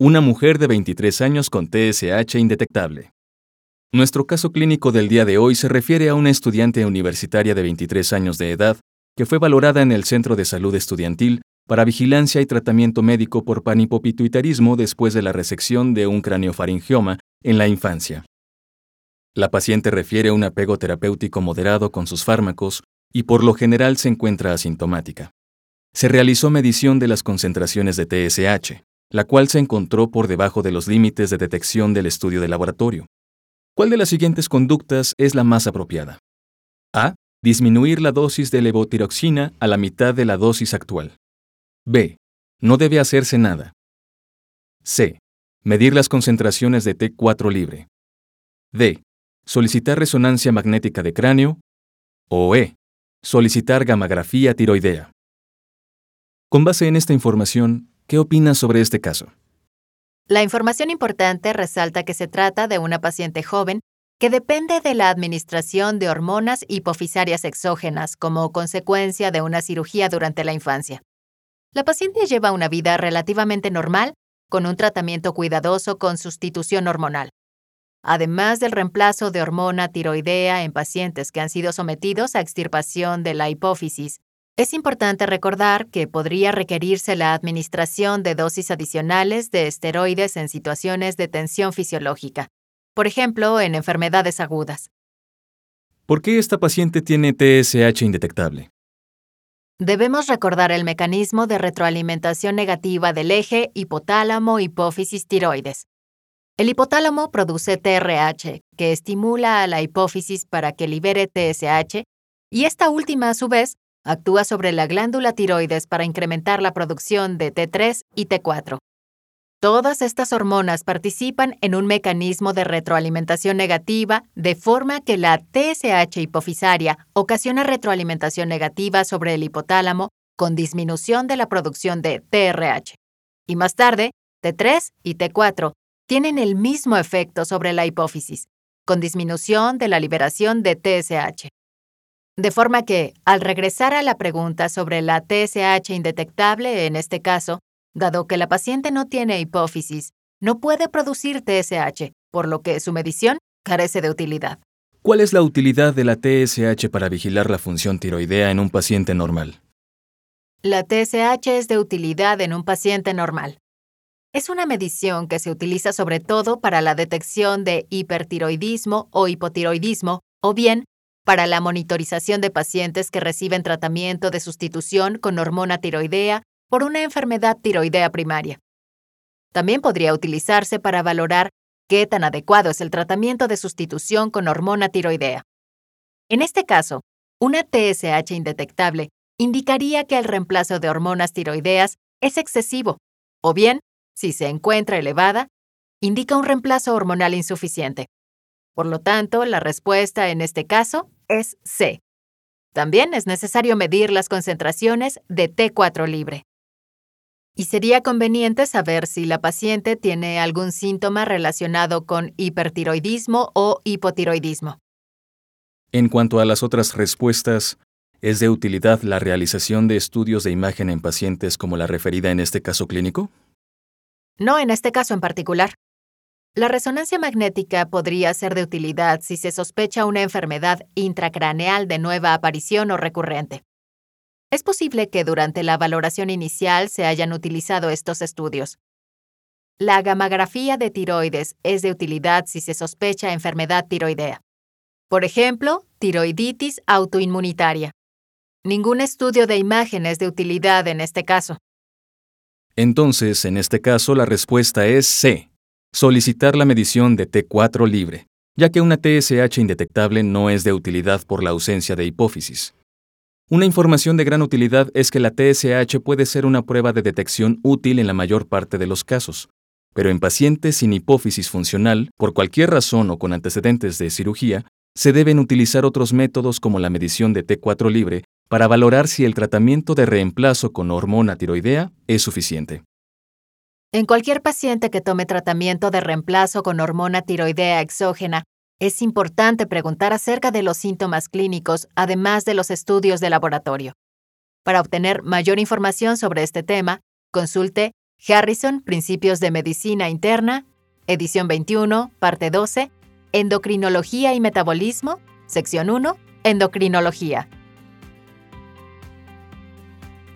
Una mujer de 23 años con TSH indetectable. Nuestro caso clínico del día de hoy se refiere a una estudiante universitaria de 23 años de edad que fue valorada en el Centro de Salud Estudiantil para vigilancia y tratamiento médico por panipopituitarismo después de la resección de un craniofaringioma en la infancia. La paciente refiere un apego terapéutico moderado con sus fármacos y por lo general se encuentra asintomática. Se realizó medición de las concentraciones de TSH, la cual se encontró por debajo de los límites de detección del estudio de laboratorio. ¿Cuál de las siguientes conductas es la más apropiada? A disminuir la dosis de levotiroxina a la mitad de la dosis actual. B. No debe hacerse nada. C. Medir las concentraciones de T4 libre. D. Solicitar resonancia magnética de cráneo. O E. Solicitar gammagrafía tiroidea. Con base en esta información, ¿qué opinas sobre este caso? La información importante resalta que se trata de una paciente joven que depende de la administración de hormonas hipofisarias exógenas como consecuencia de una cirugía durante la infancia. La paciente lleva una vida relativamente normal, con un tratamiento cuidadoso con sustitución hormonal. Además del reemplazo de hormona tiroidea en pacientes que han sido sometidos a extirpación de la hipófisis, es importante recordar que podría requerirse la administración de dosis adicionales de esteroides en situaciones de tensión fisiológica, por ejemplo, en enfermedades agudas. ¿Por qué esta paciente tiene TSH indetectable? Debemos recordar el mecanismo de retroalimentación negativa del eje hipotálamo-hipófisis tiroides. El hipotálamo produce TRH, que estimula a la hipófisis para que libere TSH, y esta última, a su vez, actúa sobre la glándula tiroides para incrementar la producción de T3 y T4. Todas estas hormonas participan en un mecanismo de retroalimentación negativa, de forma que la TSH hipofisaria ocasiona retroalimentación negativa sobre el hipotálamo con disminución de la producción de TRH. Y más tarde, T3 y T4 tienen el mismo efecto sobre la hipófisis, con disminución de la liberación de TSH. De forma que, al regresar a la pregunta sobre la TSH indetectable en este caso, Dado que la paciente no tiene hipófisis, no puede producir TSH, por lo que su medición carece de utilidad. ¿Cuál es la utilidad de la TSH para vigilar la función tiroidea en un paciente normal? La TSH es de utilidad en un paciente normal. Es una medición que se utiliza sobre todo para la detección de hipertiroidismo o hipotiroidismo, o bien para la monitorización de pacientes que reciben tratamiento de sustitución con hormona tiroidea por una enfermedad tiroidea primaria. También podría utilizarse para valorar qué tan adecuado es el tratamiento de sustitución con hormona tiroidea. En este caso, una TSH indetectable indicaría que el reemplazo de hormonas tiroideas es excesivo, o bien, si se encuentra elevada, indica un reemplazo hormonal insuficiente. Por lo tanto, la respuesta en este caso es C. También es necesario medir las concentraciones de T4 libre y sería conveniente saber si la paciente tiene algún síntoma relacionado con hipertiroidismo o hipotiroidismo. En cuanto a las otras respuestas, ¿es de utilidad la realización de estudios de imagen en pacientes como la referida en este caso clínico? No en este caso en particular. La resonancia magnética podría ser de utilidad si se sospecha una enfermedad intracraneal de nueva aparición o recurrente. Es posible que durante la valoración inicial se hayan utilizado estos estudios. La gammagrafía de tiroides es de utilidad si se sospecha enfermedad tiroidea. Por ejemplo, tiroiditis autoinmunitaria. Ningún estudio de imagen es de utilidad en este caso. Entonces, en este caso, la respuesta es C. Solicitar la medición de T4 libre, ya que una TSH indetectable no es de utilidad por la ausencia de hipófisis. Una información de gran utilidad es que la TSH puede ser una prueba de detección útil en la mayor parte de los casos, pero en pacientes sin hipófisis funcional, por cualquier razón o con antecedentes de cirugía, se deben utilizar otros métodos como la medición de T4 libre para valorar si el tratamiento de reemplazo con hormona tiroidea es suficiente. En cualquier paciente que tome tratamiento de reemplazo con hormona tiroidea exógena, es importante preguntar acerca de los síntomas clínicos, además de los estudios de laboratorio. Para obtener mayor información sobre este tema, consulte Harrison, Principios de Medicina Interna, edición 21, parte 12, Endocrinología y Metabolismo, sección 1, Endocrinología.